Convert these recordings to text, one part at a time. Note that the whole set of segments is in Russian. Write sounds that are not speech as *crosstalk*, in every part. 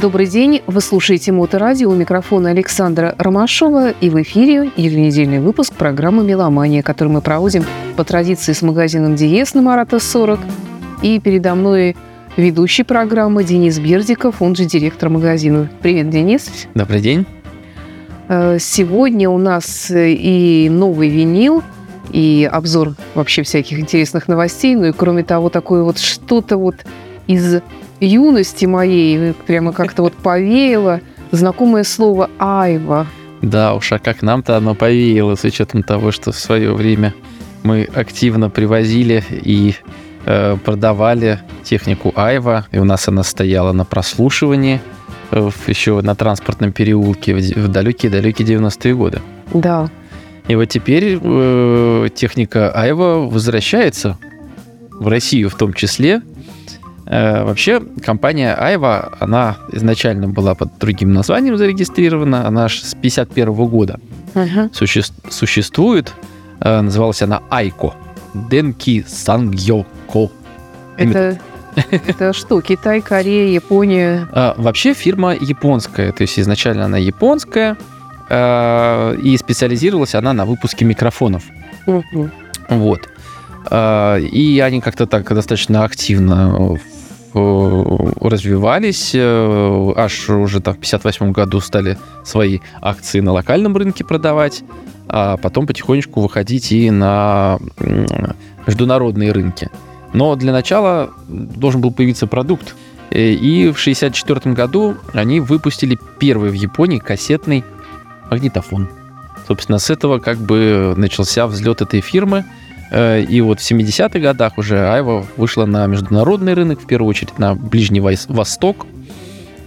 Добрый день. Вы слушаете Моторадио. У микрофона Александра Ромашова. И в эфире еженедельный выпуск программы «Меломания», который мы проводим по традиции с магазином «Диез» на Марата 40. И передо мной ведущий программы Денис Бердиков, он же директор магазина. Привет, Денис. Добрый день. Э, сегодня у нас э, и новый винил, и обзор вообще всяких интересных новостей. Ну и кроме того, такое вот что-то вот из юности моей прямо как-то вот повеяло знакомое слово «айва». Да уж, а как нам-то оно повеяло, с учетом того, что в свое время мы активно привозили и э, продавали технику Айва, и у нас она стояла на прослушивании э, еще на транспортном переулке в далекие-далекие 90-е годы. Да. И вот теперь э, техника Айва возвращается в Россию в том числе, вообще, компания Айва, она изначально была под другим названием зарегистрирована. Она аж с 51 года uh-huh. суще, существует. Э, называлась она Айко. Денки Сангьоко. Это, *laughs* это что, Китай, Корея, Япония? А, вообще фирма японская. То есть изначально она японская. А, и специализировалась она на выпуске микрофонов. Uh-huh. Вот. И они как-то так достаточно активно Э, развивались, э, аж уже там в 58 году стали свои акции на локальном рынке продавать, а потом потихонечку выходить и на международные рынки. Но для начала должен был появиться продукт. Э, и в 1964 году они выпустили первый в Японии кассетный магнитофон. Собственно, с этого как бы начался взлет этой фирмы – Э, и вот в 70-х годах уже Айва вышла на международный рынок, в первую очередь на Ближний Восток.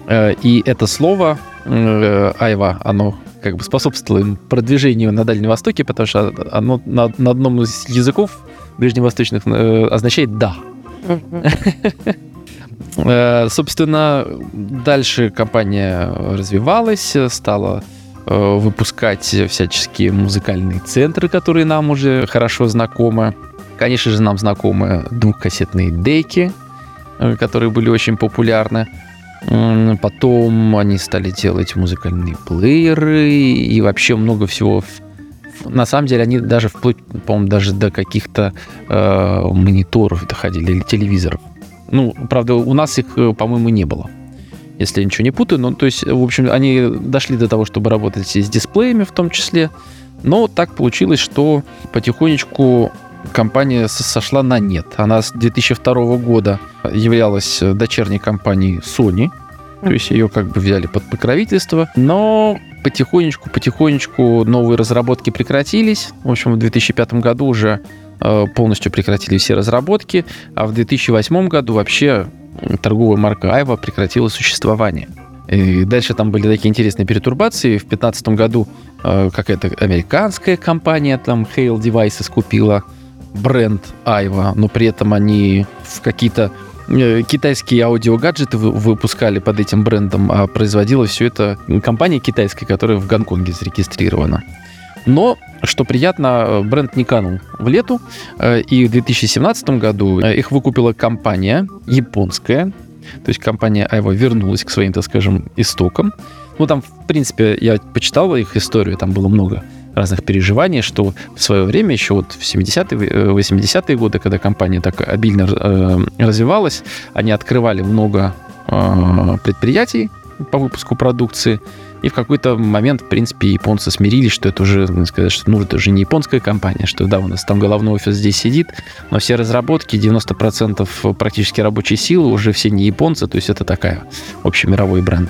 Э, и это слово э, Айва, оно как бы способствовало продвижению на Дальнем Востоке, потому что оно на, на одном из языков ближневосточных означает «да». Собственно, дальше компания развивалась, стала Э, выпускать всяческие музыкальные центры, которые нам уже хорошо знакомы. Конечно же, нам знакомы двухкассетные деки, э, которые были очень популярны. Потом они стали делать музыкальные плееры и вообще много всего. На самом деле они даже вплоть, по-моему, даже до каких-то э, мониторов доходили или телевизоров. Ну, правда, у нас их, э, по-моему, не было если я ничего не путаю. Ну, то есть, в общем, они дошли до того, чтобы работать и с дисплеями в том числе. Но так получилось, что потихонечку компания сошла на нет. Она с 2002 года являлась дочерней компанией Sony. То есть ее как бы взяли под покровительство. Но потихонечку, потихонечку новые разработки прекратились. В общем, в 2005 году уже э, полностью прекратили все разработки, а в 2008 году вообще торговая марка Айва прекратила существование. И дальше там были такие интересные перетурбации. В 2015 году э, какая-то американская компания, там Hale Devices, купила бренд Айва, но при этом они в какие-то э, китайские аудиогаджеты выпускали под этим брендом, а производила все это компания китайская, которая в Гонконге зарегистрирована. Но, что приятно, бренд не канул в лету, э, и в 2017 году э, их выкупила компания японская, то есть компания Айва вернулась к своим, так скажем, истокам. Ну, там, в принципе, я почитал их историю, там было много разных переживаний, что в свое время, еще вот в 70-е, 80-е годы, когда компания так обильно э, развивалась, они открывали много э, предприятий по выпуску продукции, и в какой-то момент, в принципе, японцы смирились, что это уже, сказать, что ну, это уже не японская компания, что да, у нас там головной офис здесь сидит, но все разработки, 90% практически рабочей силы уже все не японцы, то есть это такая общемировой бренд.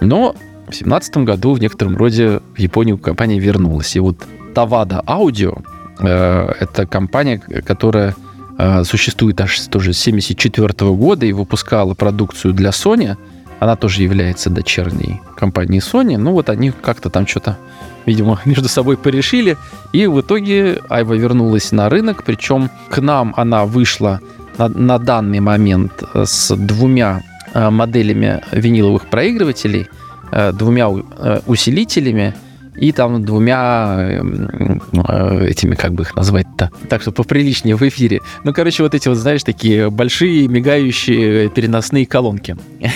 Но в 2017 году в некотором роде в Японию компания вернулась. И вот Тавада Audio э, это компания, которая э, существует аж тоже с 1974 года и выпускала продукцию для Sony – она тоже является дочерней компанией Sony. Ну вот они как-то там что-то, видимо, *laughs* между собой порешили. И в итоге Айва вернулась на рынок. Причем к нам она вышла на, на данный момент э, с двумя э, моделями виниловых проигрывателей, э, двумя усилителями и там двумя эм, э, этими, как бы их назвать-то, так что поприличнее в эфире. Ну, короче, вот эти вот, знаешь, такие большие мигающие переносные колонки. *laughs*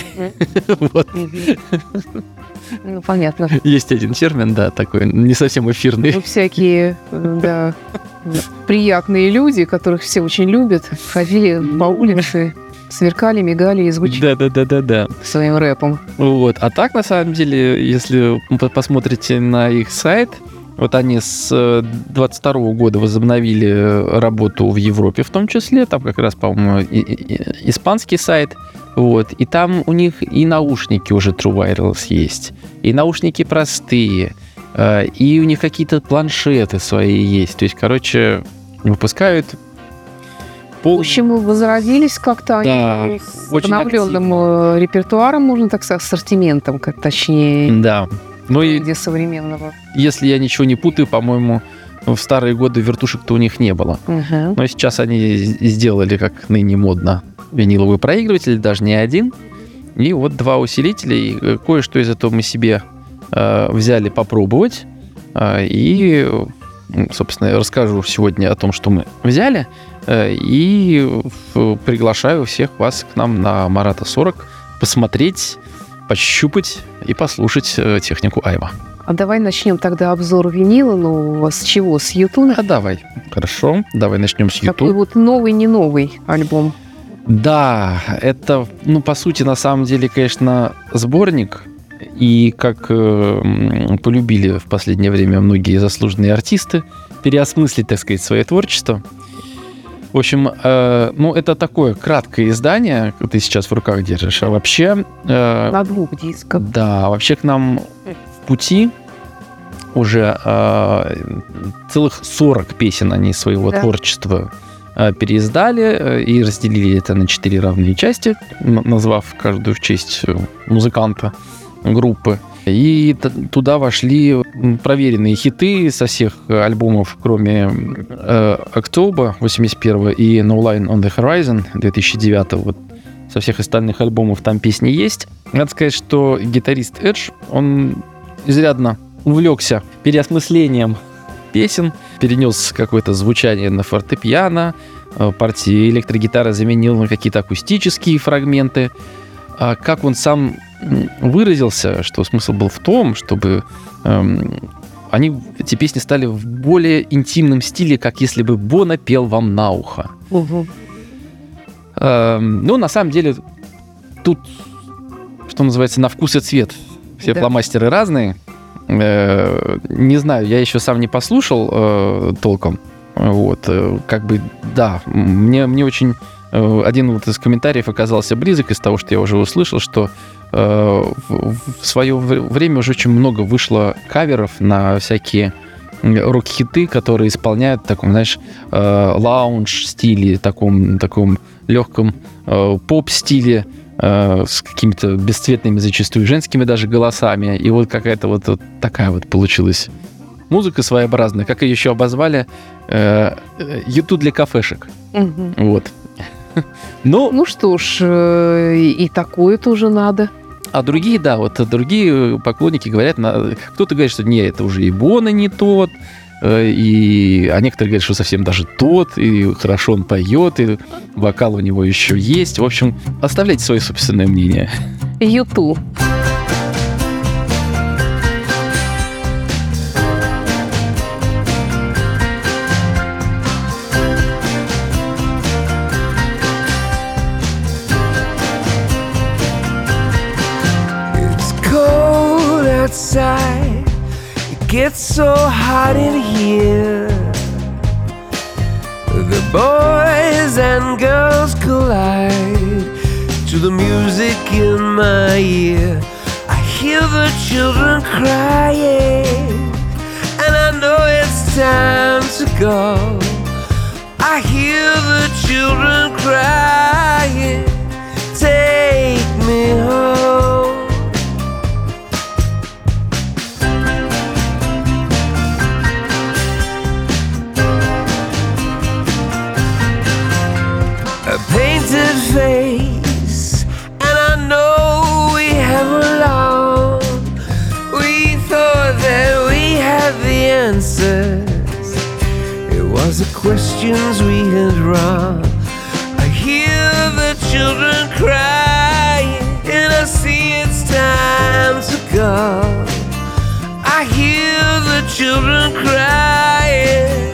Вот. Ну, понятно. Есть один термин, да, такой, не совсем эфирный. Ну, всякие, э, да, *laughs* приятные люди, которых все очень любят, ходили по улице, сверкали, мигали и звучали Да, да, да, да, да. своим рэпом. Вот. А так, на самом деле, если вы посмотрите на их сайт, вот они с 22 года возобновили работу в Европе в том числе, там как раз, по-моему, испанский сайт, вот, и там у них и наушники уже True Wireless есть, и наушники простые, э, и у них какие-то планшеты свои есть, то есть, короче, выпускают В пол... общем, возродились как-то они Да, с очень обновленным э, репертуаром, можно так сказать, ассортиментом, как точнее, Да. Ну и где современного. если я ничего не путаю, по-моему, в старые годы вертушек-то у них не было. Мгм. Но сейчас они сделали, как ныне модно, виниловый проигрыватель, даже не один. И вот два усилителя, и э, кое-что из этого мы себе э, взяли попробовать. Э, и, собственно, я расскажу сегодня о том, что мы взяли. Э, и приглашаю всех вас к нам на Марата 40 посмотреть, пощупать и послушать э, технику Айва. А давай начнем тогда обзор винила нового. С чего? С Ютуна? А давай. Хорошо. Давай начнем с Такой YouTube. вот новый, не новый альбом. Да, это, ну, по сути, на самом деле, конечно, сборник. И как э, полюбили в последнее время многие заслуженные артисты, переосмыслить, так сказать, свое творчество. В общем, э, ну, это такое краткое издание, ты сейчас в руках держишь. А вообще, э, На двух дисках. да, вообще к нам в пути уже э, целых 40 песен они своего Да. творчества э, переиздали э, и разделили это на четыре равные части, назвав каждую в честь э, музыканта группы. И туда вошли проверенные хиты со всех альбомов, кроме э, October 81 и No Line on the Horizon 2009. Вот со всех остальных альбомов там песни есть. Надо сказать, что гитарист Эдж, он изрядно увлекся переосмыслением песен, перенес какое-то звучание на фортепиано, э, партии электрогитары заменил на какие-то акустические фрагменты. А как он сам выразился, что смысл был в том, чтобы эм, они, эти песни стали в более интимном стиле, как если бы Бона пел вам на ухо. Мгм. Эм, ну, на самом деле, тут, что называется, на вкус и цвет. Все Да. фломастеры разные. Э, не знаю, я еще сам не послушал э, толком. Вот, э, как бы, да, мне, мне очень один вот из комментариев оказался близок из того, что я уже услышал, что э, в, свое вре- время уже очень много вышло каверов на всякие рок-хиты, которые исполняют в таком, знаешь, э, лаунж стиле, таком, таком легком э, поп-стиле, э, с какими-то бесцветными, зачастую женскими даже голосами. И вот какая-то вот, вот такая вот получилась музыка своеобразная, как ее еще обозвали, э, э, YouTube для кафешек. Мгм. Вот. *laughs* Ну, Ну что ж, э, и такое тоже надо. а другие, да, вот другие поклонники говорят, кто-то говорит, что не, это уже и Бона не тот, э, и, а некоторые говорят, что совсем даже тот, и хорошо он поет, и вокал у него еще есть. В общем, оставляйте свое собственное мнение. Юту. Gets so hot in here. The boys and girls collide to the music in my ear. I hear the children crying, and I know it's time to go. I hear the children crying. Questions we had wrong. I hear the children crying, and I see it's time to go. I hear the children crying,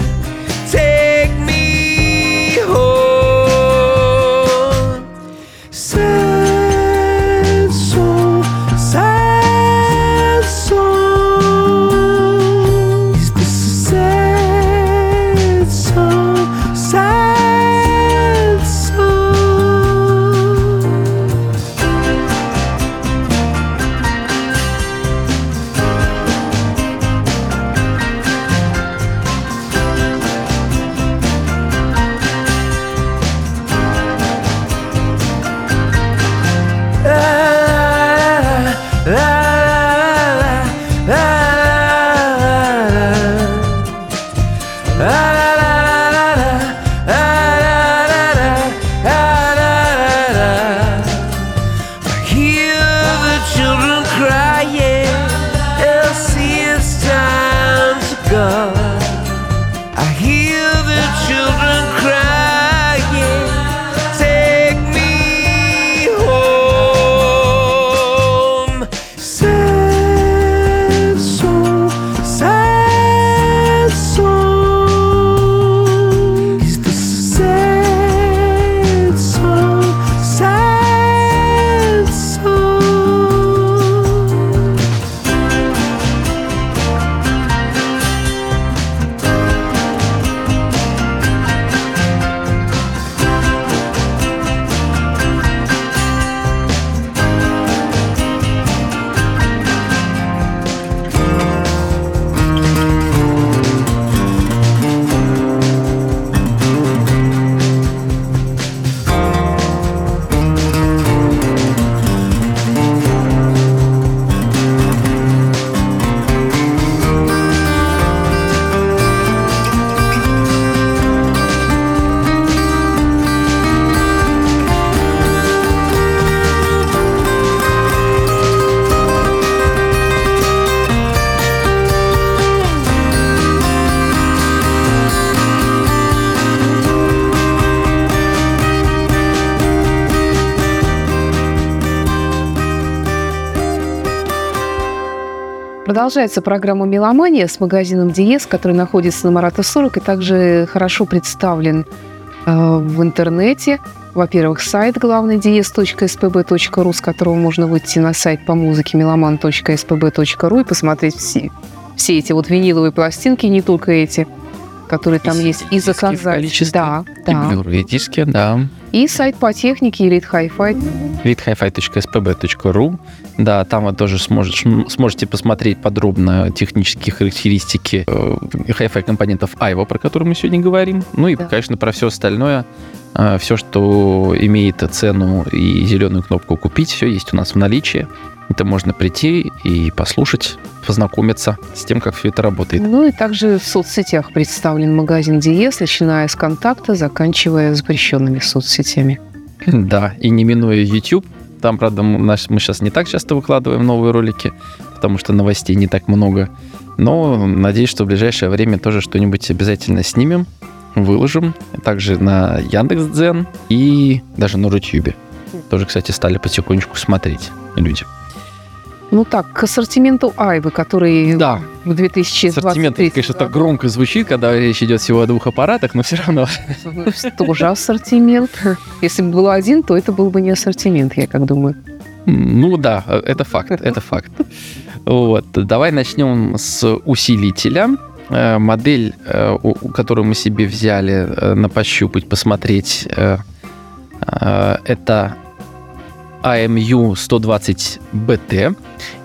Продолжается программа «Меломания» с магазином «Диез», который находится на Марата 40 и также хорошо представлен э, в интернете. Во-первых, сайт главный diez.spb.ru, с которого можно выйти на сайт по музыке meloman.spb.ru и посмотреть все, все эти вот виниловые пластинки, не только эти, которые там И есть, и заказать. Да, И да. Blu-ray диски, да. И сайт по технике Elite Hi-Fi. leadhifi.spb.ru. Да, там вы тоже сможешь, сможете посмотреть подробно технические характеристики э, hi-fi компонентов Айва, про которые мы сегодня говорим. Ну и, Да. конечно, про все остальное. все, что имеет цену и зеленую кнопку «Купить», все есть у нас в наличии. Это можно прийти и послушать, познакомиться с тем, как все это работает. Ну и также в соцсетях представлен магазин Диез, начиная с контакта, заканчивая запрещенными соцсетями. *laughs* Да, и не минуя YouTube. Там, правда, мы сейчас не так часто выкладываем новые ролики, потому что новостей не так много. Но надеюсь, что в ближайшее время тоже что-нибудь обязательно снимем, выложим. Также на Яндекс.Дзен и даже на Рутюбе. Тоже, кстати, стали потихонечку смотреть люди. Ну так, к ассортименту Айвы, который Да, в 2023 ассортимент, конечно, так громко звучит, когда речь идет всего о двух аппаратах, но все равно. Тоже ассортимент. Если бы был один, то это был бы не ассортимент, я как думаю. Ну да, это факт, это факт. Вот, давай начнем с усилителя. Э, Модель, э, которую мы себе взяли э, на пощупать, посмотреть, это AMU 120BT,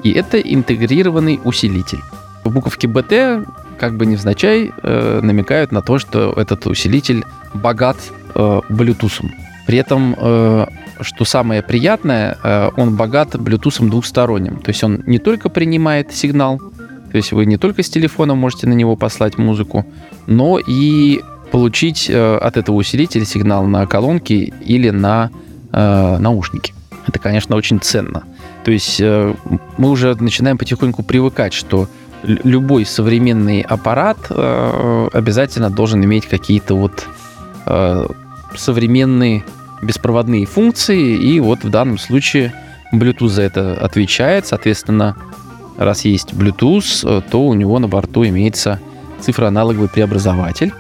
и это интегрированный усилитель. В буковке BT, как бы невзначай, э, намекают на то, что этот усилитель богат э, Bluetooth. При этом, э, что самое приятное, э, он богат Bluetooth двухсторонним. То есть он не только принимает сигнал, то есть вы не только с телефона можете на него послать музыку, но и получить э, от этого усилителя сигнал на колонки или на э, наушники. Это, конечно, очень ценно. То есть э, мы уже начинаем потихоньку привыкать, что лю- любой современный аппарат э, обязательно должен иметь какие-то вот э, современные беспроводные функции, и вот в данном случае Bluetooth за это отвечает, соответственно, раз есть Bluetooth, то у него на борту имеется цифроаналоговый преобразователь,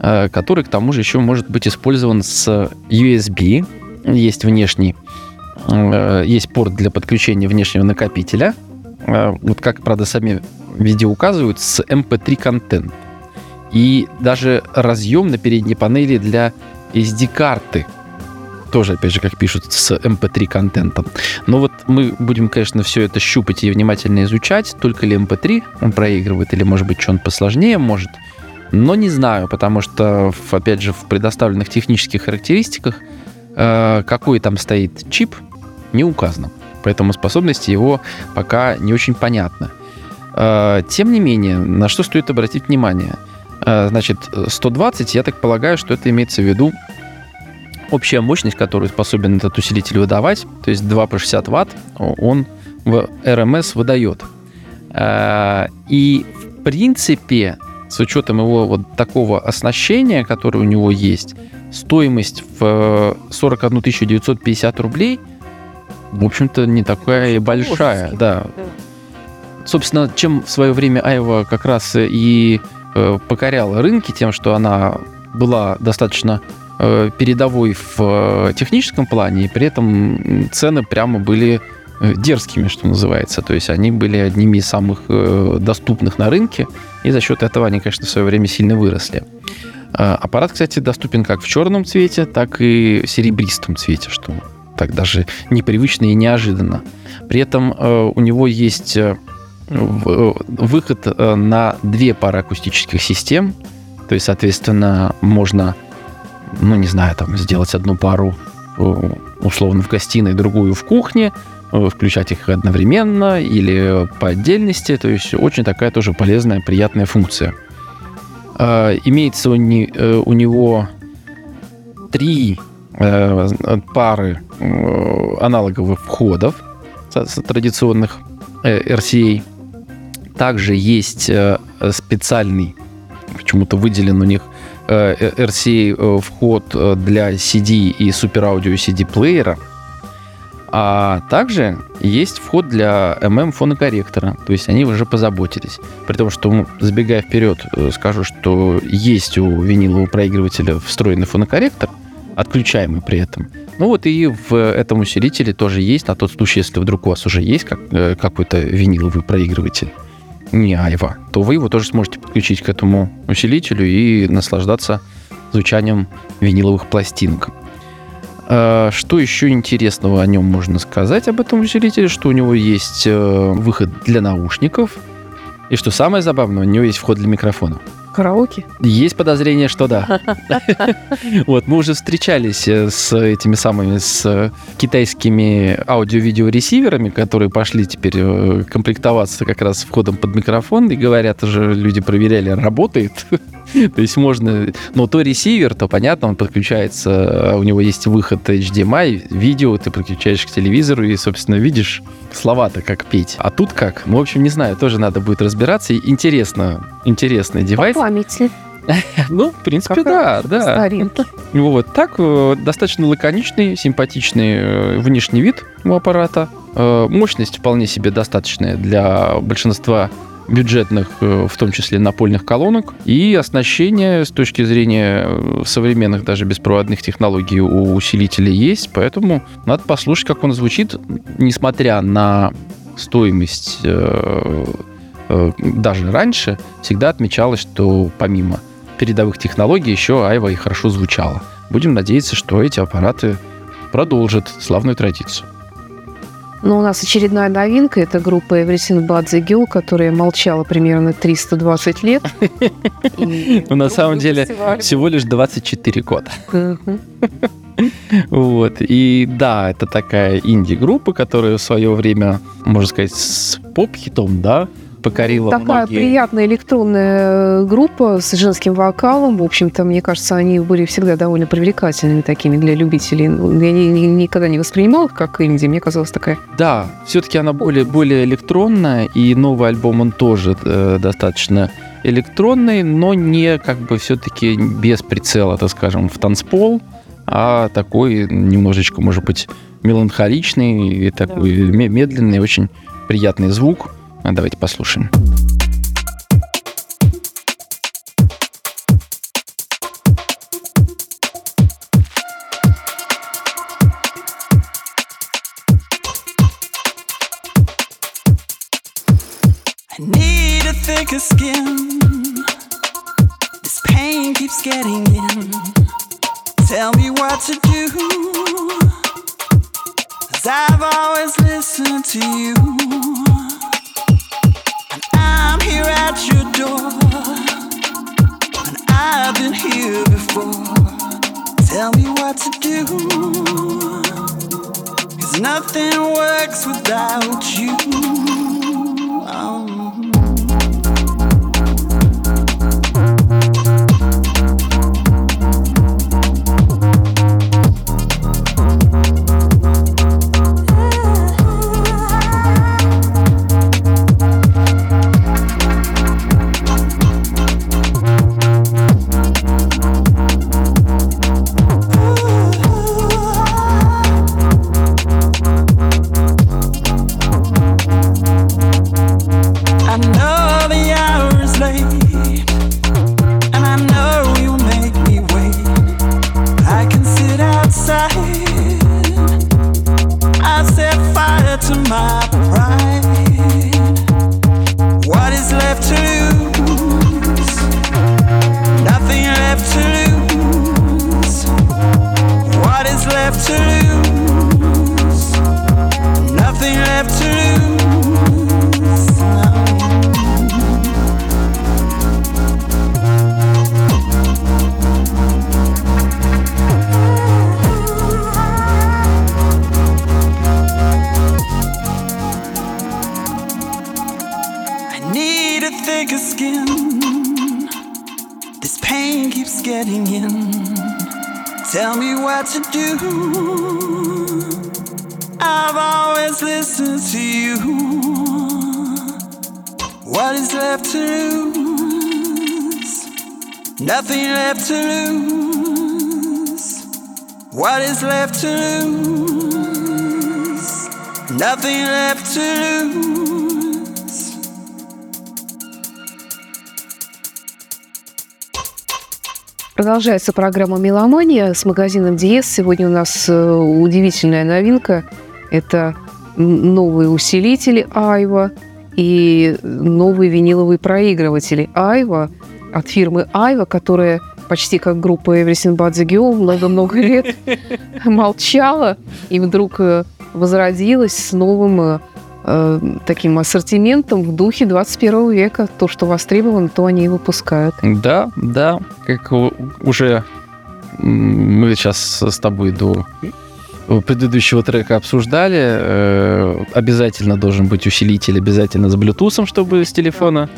который к тому же еще может быть использован с USB. Есть внешний, есть порт для подключения внешнего накопителя. Э, Вот как, правда, сами видео указывают, с MP3 контент. И даже разъем на передней панели для SD-карты. Тоже, опять же, как пишут, с MP3 контентом. Но вот мы будем, конечно, все это щупать и внимательно изучать. Только ли MP3 он проигрывает, или, может быть, что он посложнее может. Но не знаю, потому что, опять же, в предоставленных технических характеристиках, э, какой там стоит чип, не указано. Поэтому способности его пока не очень понятны. Э, Тем не менее, на что стоит обратить внимание? Э, Значит, 120, я так полагаю, что это имеется в виду общая мощность, которую способен этот усилитель выдавать, то есть 2 по 60 ватт, он в РМС выдает. Э, И, в принципе, с учетом его вот такого оснащения, которое у него есть, стоимость в 41 950 рублей, в общем-то, не такая и большая. Божеский. Да. Собственно, чем в свое время Айва как раз и э, покоряла рынки тем, что она была достаточно э, передовой в э, техническом плане, и при этом цены прямо были э, дерзкими, что называется. То есть они были одними из самых э, доступных на рынке, и за счет этого они, конечно, в свое время сильно выросли. Э, Аппарат, кстати, доступен как в черном цвете, так и в серебристом цвете, что так даже непривычно и неожиданно. При этом э, у него есть э, в- выход э, на две пары акустических систем, то есть, соответственно, можно, ну, не знаю, там, сделать одну пару э, условно в гостиной, другую в кухне, э, включать их одновременно или по отдельности, то есть очень такая тоже полезная, приятная функция. Э, Имеется у, не- э, у него три э, пары э, аналоговых входов традиционных э, RCA. Также есть э, специальный, почему-то выделен у них э, э, RCA э, вход э, для CD и супер аудио CD плеера. А также есть вход для MM фонокорректора. То есть они уже позаботились. При том, что, забегая вперед, э, скажу, что есть у винилового проигрывателя встроенный фонокорректор, отключаемый при этом. Ну вот и в этом усилителе тоже есть, на тот случай, если вдруг у вас уже есть как, э, какой-то виниловый проигрыватель, не айва, то вы его тоже сможете подключить к этому усилителю и наслаждаться звучанием виниловых пластинок. Э, Что еще интересного о нем можно сказать об этом усилителе? Что у него есть э, выход для наушников. И что самое забавное, у него есть вход для микрофона. Караоке? Есть подозрение, что да. *laughs* Вот, мы уже встречались э, с этими самыми, с китайскими аудио-видео-ресиверами, которые пошли теперь э, комплектоваться как раз входом под микрофон, и говорят, уже люди проверяли, работает. *laughs* То есть можно... Но то ресивер, то понятно, он подключается, э, у него есть выход HDMI, видео ты подключаешь к телевизору и, собственно, видишь слова-то как петь. А тут как? Ну, в общем, не знаю, тоже надо будет разбираться. И Интересно, интересный девайс. По памяти. *laughs* Ну, в принципе, Как да, да. старинке. Вот так э, достаточно лаконичный, симпатичный э, внешний вид у аппарата. Мощность вполне себе достаточная для большинства бюджетных, э, в том числе напольных колонок. И оснащение с точки зрения э, современных даже беспроводных технологий у усилителя есть. Поэтому надо послушать, как он звучит, несмотря на стоимость э, даже раньше, всегда отмечалось, что помимо передовых технологий еще Айва и хорошо звучала. Будем надеяться, что эти аппараты продолжат славную традицию. Но у нас очередная новинка. Это группа Everything But The Girl, которая молчала примерно 320 лет. *laughs* Ну, на самом деле, Всего лишь 24 года. *laughs* Вот. И да, это такая инди-группа, которая в свое время, можно сказать, с поп-хитом, да, покорила Такая многие. приятная электронная группа с женским вокалом. В общем-то, мне кажется, они были всегда довольно привлекательными такими для любителей. Ну, Я ни- никогда не воспринимал их как инди. Мне казалось такая Да, все-таки она более, более электронная, и новый альбом он тоже э, достаточно электронный, но не как бы все-таки без прицела, так скажем, в танцпол, а такой немножечко, может быть, меланхоличный и такой ме- медленный, очень приятный звук. А Давайте послушаем. I need a thicker skin. This pain keeps getting in. Tell me what to do. Cause I've always listened to you. I'm here at your door. And I've been here before. Tell me what to do. Cause nothing works without you. Nothing left to lose. What is left to lose? Nothing left to lose. Продолжается программа «Меломания» с магазином «Диез». Сегодня у нас э, удивительная новинка. Это новые усилители «Айва» и новые виниловые проигрыватели «Айва» от фирмы «Айва», которая почти как группа Everything But The Girl много-много лет *laughs* молчала и вдруг э, возродилась с новым э, э, таким ассортиментом в духе 21 века. То, что востребовано, то они и выпускают. Да, да, как уже мы сейчас с тобой до предыдущего трека обсуждали, э, обязательно должен быть усилитель, обязательно с Bluetooth, чтобы с телефона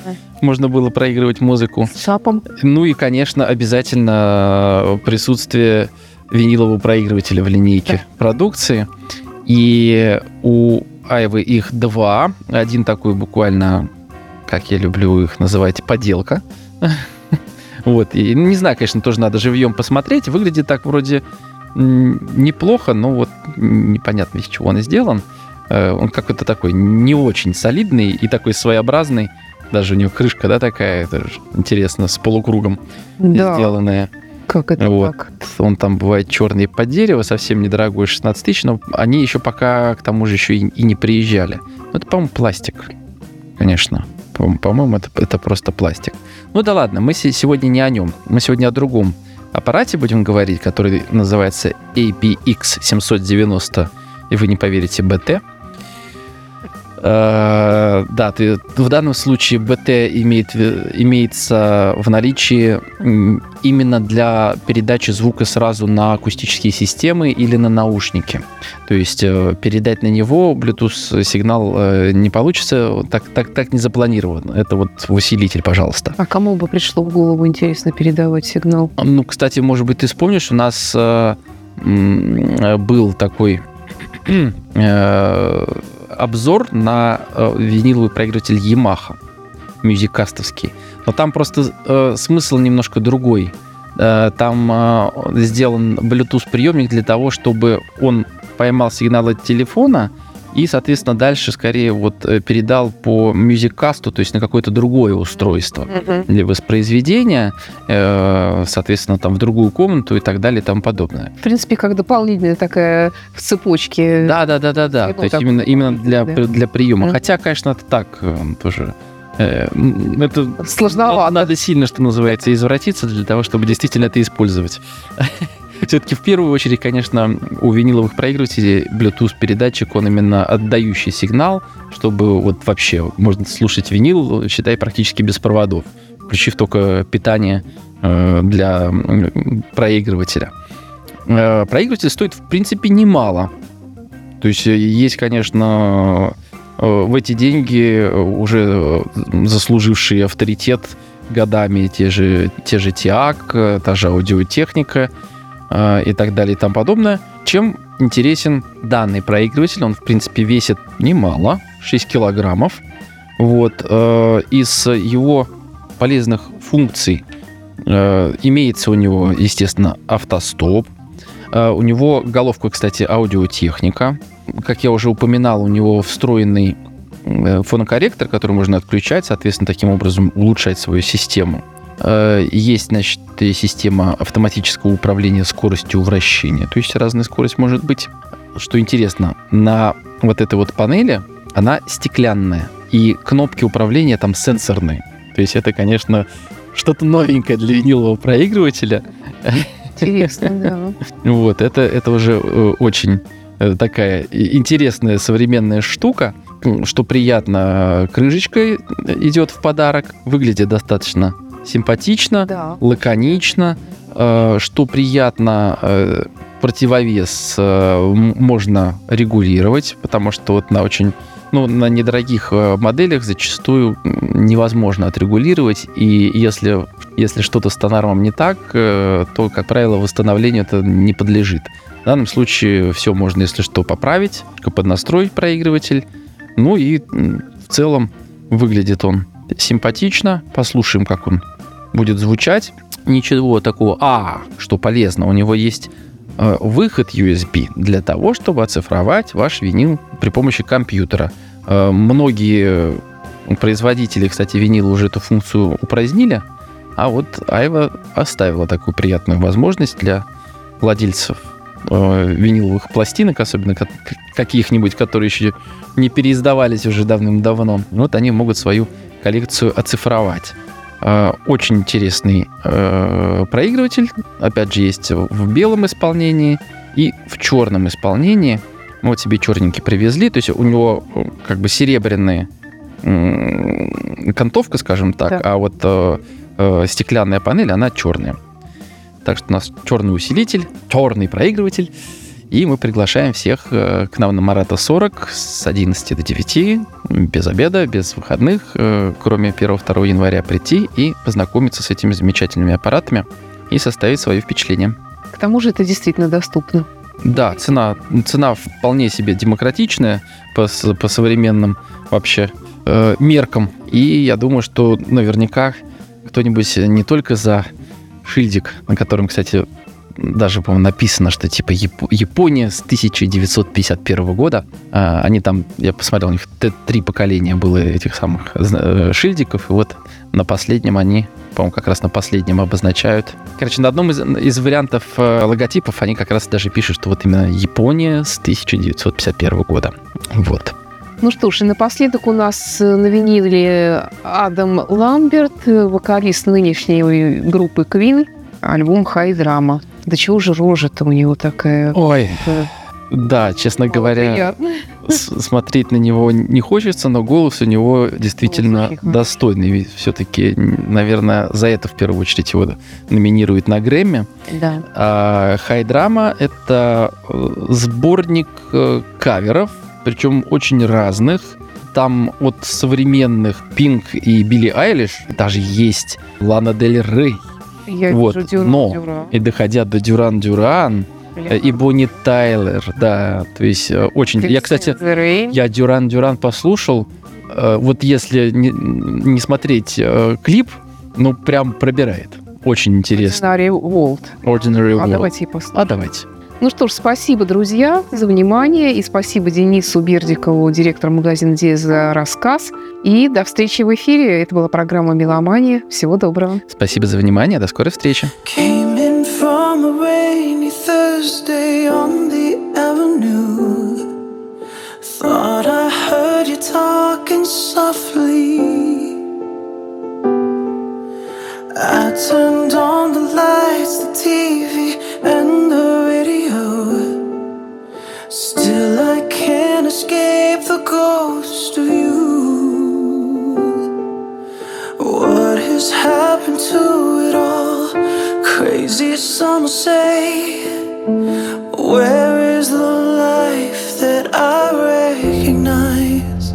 можно было проигрывать музыку. С шапом. Ну и, конечно, обязательно присутствие винилового проигрывателя в линейке продукции. И у Айвы их два. Один такой буквально, как я люблю их называть, поделка. *laughs* Вот. И не знаю, конечно, тоже надо живьем посмотреть. Выглядит так вроде неплохо, но вот непонятно, из чего он сделан. Э, Он какой-то такой не очень солидный и такой своеобразный. Даже у него крышка, да, такая, это интересно, с полукругом Да, сделанная. как это Вот. так? Он там бывает черный под дерево, совсем недорогой, 16 тысяч, но они еще пока к тому же еще и, и не приезжали. Ну, это, по-моему, пластик, конечно. По- По-моему, это, это просто пластик. Ну да ладно, мы се- сегодня не о нем. Мы сегодня о другом аппарате будем говорить, который называется APX790, и вы не поверите, BT. Э, Да, ты, в данном случае БТ имеет, имеется в наличии именно для передачи звука сразу на акустические системы или на наушники. То есть э, передать на него Bluetooth сигнал э, не получится, так, так, так не запланировано. Это вот усилитель, пожалуйста. А кому бы пришло в голову, интересно, передавать сигнал? Ну, кстати, может быть, ты вспомнишь, у нас был такой *clears throat* обзор на э, виниловый проигрыватель Yamaha, мюзикастовский. Но там просто э, смысл немножко другой. Э, там э, сделан Bluetooth-приемник для того, чтобы он поймал сигнал от телефона и, соответственно, дальше скорее вот э, передал по мюзикасту, то есть на какое-то другое устройство для воспроизведения, э, соответственно, там в другую комнату и так далее и тому подобное. В принципе, как дополнительная такая в цепочке. Да, да, да, да, да. То есть так, именно, именно для, да. для приема. Мгм. Хотя, конечно, это так э, тоже. э, Это Сложновато. надо сильно, что называется, извратиться для того, чтобы действительно это использовать. *laughs* Все-таки в первую очередь, конечно, у виниловых проигрывателей Bluetooth передатчик, он именно отдающий сигнал, чтобы вот вообще можно слушать винил, считай, практически без проводов, включив только питание э, для проигрывателя. Э, Проигрыватель стоит, в принципе, немало. То есть э, есть, конечно, в эти деньги уже заслуживший авторитет годами те же, те же ТИАК, та же аудиотехника э, и так далее и тому подобное. Чем интересен данный проигрыватель? Он, в принципе, весит немало, 6 килограммов. Вот. э, Из его полезных функций э, имеется у него, естественно, автостоп. Э, У него головка, кстати, аудиотехника. Как я уже упоминал, у него встроенный э, фонокорректор, который можно отключать, соответственно, таким образом улучшать свою систему. Э, Есть, значит, система автоматического управления скоростью вращения, то есть разная скорость может быть. Что интересно, на вот этой вот панели она стеклянная, и кнопки управления там сенсорные. То есть это, конечно, что-то новенькое для винилового проигрывателя. Интересно, да. Вот, это, это уже э, очень э, такая интересная современная штука, что приятно, крышечка идет в подарок, выглядит достаточно симпатично, Да. лаконично, э, что приятно, э, противовес э, можно регулировать, потому что вот на очень ну, на недорогих э, моделях зачастую невозможно отрегулировать, и если, если что-то с тонармом не так, э, то, как правило, восстановлению это не подлежит. В данном случае все можно, если что, поправить, поднастроить проигрыватель, ну и в целом выглядит он симпатично. Послушаем, как он будет звучать. Ничего такого. А, что полезно, у него есть э, выход USB для того, чтобы оцифровать ваш винил при помощи компьютера. Э, Многие производители, кстати, винила уже эту функцию упразднили, а вот Айва оставила такую приятную возможность для владельцев э, виниловых пластинок, особенно ка- каких-нибудь, которые еще не переиздавались уже давным-давно. Вот они могут свою коллекцию оцифровать. Э, Очень интересный э, проигрыватель. Опять же, есть в белом исполнении и в черном исполнении. Вот тебе черненький привезли. То есть у него э, как бы серебряные м, окантовка, скажем так, Так. а вот э, стеклянная панель, она черная. Так что у нас черный усилитель, черный проигрыватель. И мы приглашаем всех э, к нам на Марата 40 с 11 до 9, без обеда, без выходных, э, кроме 1-2 января прийти и познакомиться с этими замечательными аппаратами и составить свои впечатления. К тому же это действительно доступно. Да, цена, цена вполне себе демократичная по, по современным вообще э, меркам. И я думаю, что наверняка кто-нибудь не только за шильдик, на котором, кстати, даже, по-моему, написано, что типа Яп- Япония с 1951 года. А, они там, я посмотрел, у них три поколения было этих самых зна- э, шильдиков, и вот на последнем они, по-моему, как раз на последнем обозначают. Короче, на одном из, из вариантов э, логотипов они как раз даже пишут, что вот именно Япония с 1951 года. Вот. Ну что ж, и напоследок у нас э, на виниле Адам Ламберт, э, вокалист нынешней группы Queen, альбом «Хай Драма». Да чего же рожа-то у него такая? Ой, да, честно говоря, приятно. с- смотреть на него не хочется, но голос у него действительно очень достойный. Все-таки, наверное, за это в первую очередь его номинируют на Грэмми. Да. А Хайдрама — это э, сборник э, каверов, причем очень разных. Там от современных Пинк и Билли Айлиш даже есть Лана Дель Рей. Я Вот, вижу Дюран но Дюран. И доходя до Дюран Дюран э, и Бонни Тайлер, да, то есть э, очень... Я, кстати, я Дюран Дюран послушал, э, вот если не, не смотреть клип, ну прям пробирает. Очень интересно. Сценарий Волт. Ordinary А World. давайте и послушаем. А давайте. Ну что ж, спасибо, друзья, за внимание. И спасибо Денису Бердикову, директору магазина «Диез», за рассказ. И до встречи в эфире. Это была программа «Меломания». Всего доброго. Спасибо за внимание. До скорой встречи. Thought heard you talking softly. I turned on the lights, the TV, and the radio. Still, I can't escape the ghost of you. What has happened to it all? Crazy, some say. Where is the life that I recognize?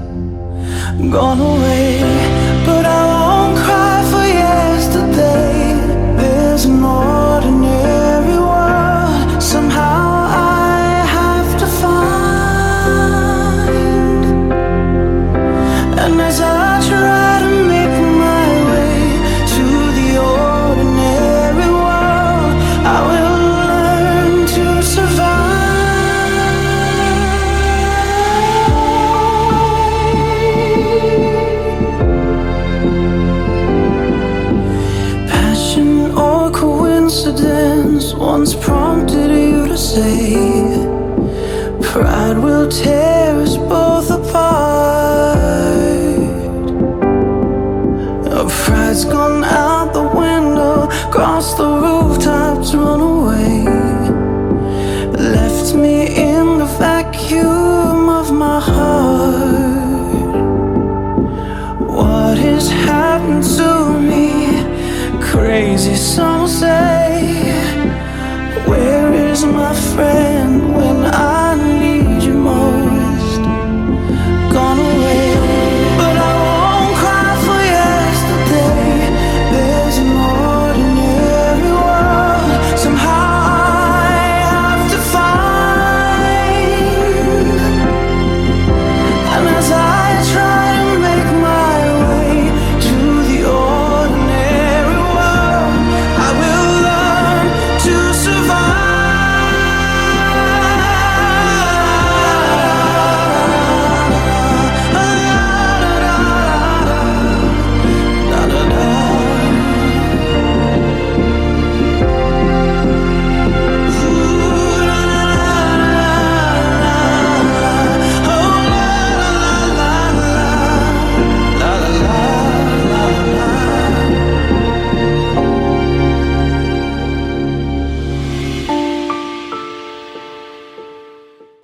Gone away, but I